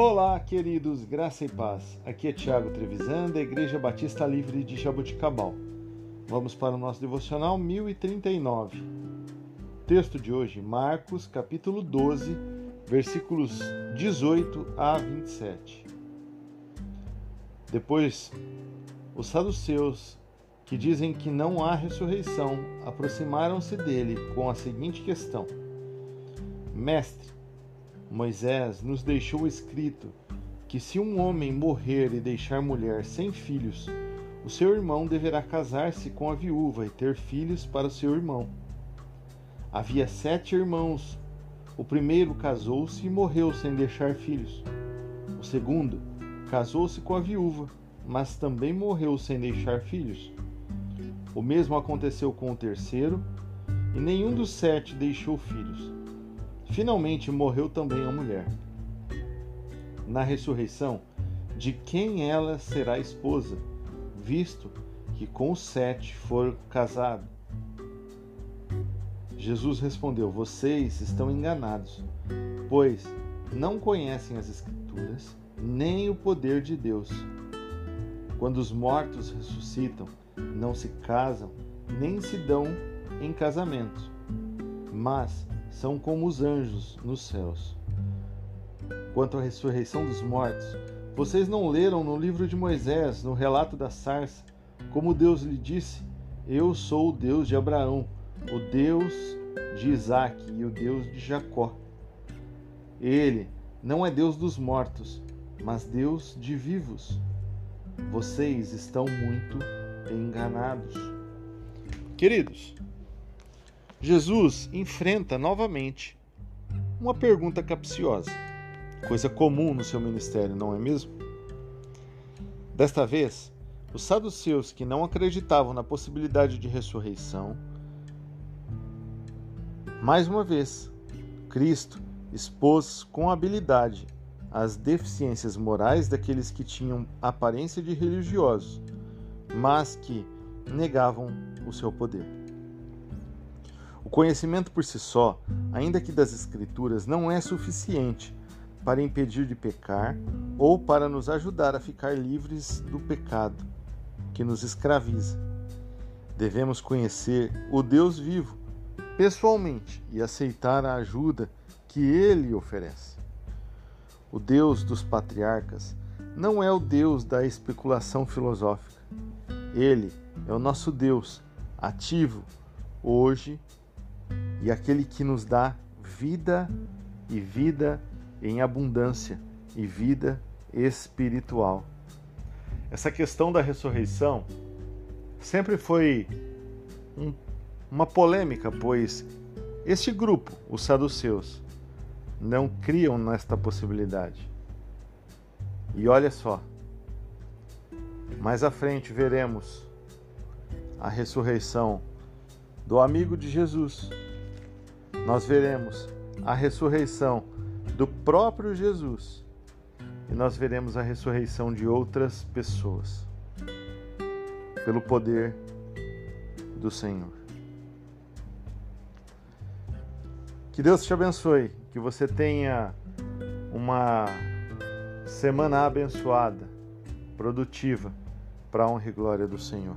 Olá, queridos, graça e paz. Aqui é Tiago Trevisan, da Igreja Batista Livre de Jaboticabal. Vamos para o nosso devocional 1039. Texto de hoje, Marcos, capítulo 12, versículos 18 a 27. Depois, os saduceus, que dizem que não há ressurreição, aproximaram-se dele com a seguinte questão: Mestre, Moisés nos deixou escrito que se um homem morrer e deixar mulher sem filhos, o seu irmão deverá casar-se com a viúva e ter filhos para o seu irmão. Havia sete irmãos. O primeiro casou-se e morreu sem deixar filhos. O segundo casou-se com a viúva, mas também morreu sem deixar filhos. O mesmo aconteceu com o terceiro, e nenhum dos sete deixou filhos. Finalmente morreu também a mulher. Na ressurreição, de quem ela será esposa, visto que com os sete for casado? Jesus respondeu: Vocês estão enganados, pois não conhecem as Escrituras nem o poder de Deus. Quando os mortos ressuscitam, não se casam, nem se dão em casamento, mas são como os anjos nos céus. Quanto à ressurreição dos mortos, vocês não leram no livro de Moisés, no relato da sarça, como Deus lhe disse: Eu sou o Deus de Abraão, o Deus de Isaac e o Deus de Jacó. Ele não é Deus dos mortos, mas Deus de vivos. Vocês estão muito enganados. Queridos, Jesus enfrenta novamente uma pergunta capciosa, coisa comum no seu ministério, não é mesmo? Desta vez, os saduceus que não acreditavam na possibilidade de ressurreição, mais uma vez, Cristo expôs com habilidade as deficiências morais daqueles que tinham aparência de religiosos, mas que negavam o seu poder. O conhecimento por si só, ainda que das Escrituras, não é suficiente para impedir de pecar ou para nos ajudar a ficar livres do pecado que nos escraviza. Devemos conhecer o Deus vivo pessoalmente e aceitar a ajuda que ele oferece. O Deus dos patriarcas não é o Deus da especulação filosófica. Ele é o nosso Deus ativo hoje e aquele que nos dá vida e vida em abundância e vida espiritual. Essa questão da ressurreição sempre foi um, uma polêmica, pois este grupo, os saduceus, não criam nesta possibilidade. E olha só, mais à frente veremos a ressurreição do amigo de Jesus, nós veremos a ressurreição do próprio Jesus e nós veremos a ressurreição de outras pessoas pelo poder do Senhor. Que Deus te abençoe, que você tenha uma semana abençoada, produtiva, para a honra e glória do Senhor.